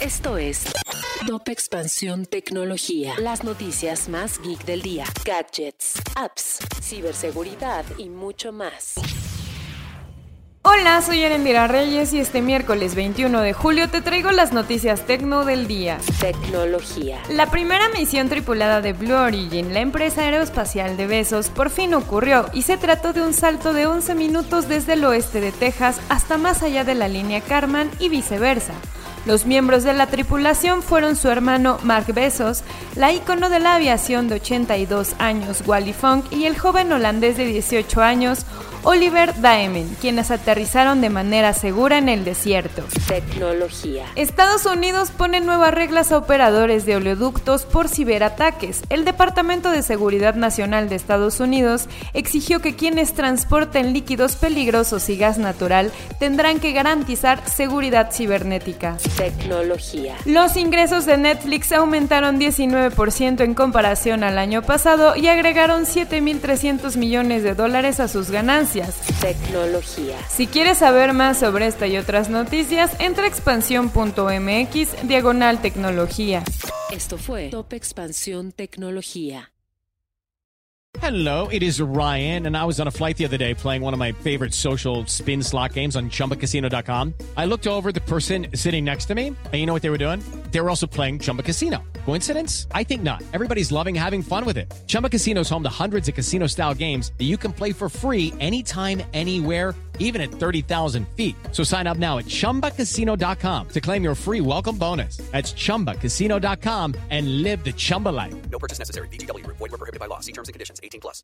Esto es Top Expansión Tecnología. Las noticias más geek del día. Gadgets, apps, ciberseguridad y mucho más. Hola, soy Erendira Reyes y este miércoles 21 de julio te traigo las noticias tecno del día. Tecnología. La primera misión tripulada de Blue Origin, la empresa aeroespacial de Besos, por fin ocurrió y se trató de un salto de 11 minutos desde el oeste de Texas hasta más allá de la línea Karman y viceversa. Los miembros de la tripulación fueron su hermano Mark Bezos, la ícono de la aviación de 82 años Wally Funk y el joven holandés de 18 años Oliver Daemen, quienes aterrizaron de manera segura en el desierto. Tecnología. Estados Unidos pone nuevas reglas a operadores de oleoductos por ciberataques. El Departamento de Seguridad Nacional de Estados Unidos exigió que quienes transporten líquidos peligrosos y gas natural tendrán que garantizar seguridad cibernética. Tecnología. Los ingresos de Netflix aumentaron 19% en comparación al año pasado y agregaron 7.300 millones de dólares a sus ganancias. Tecnología. Si quieres saber más sobre esta y otras noticias, entra a expansión.mx diagonal tecnología. Esto fue Top Expansión Tecnología. Hello, it is Ryan, and I was on a flight the other day playing one of my favorite social spin slot games on chumbacasino.com. I looked over the person sitting next to me, and you know what they were doing? They were also playing Chumba Casino. Coincidence? I think not. Everybody's loving having fun with it. Chumba Casino is home to hundreds of casino style games that you can play for free anytime, anywhere, even at 30,000 feet. So sign up now at chumbacasino.com to claim your free welcome bonus. That's chumbacasino.com and live the Chumba life. No purchase necessary. Group. Void prohibited by law. See terms and conditions. 18 plus.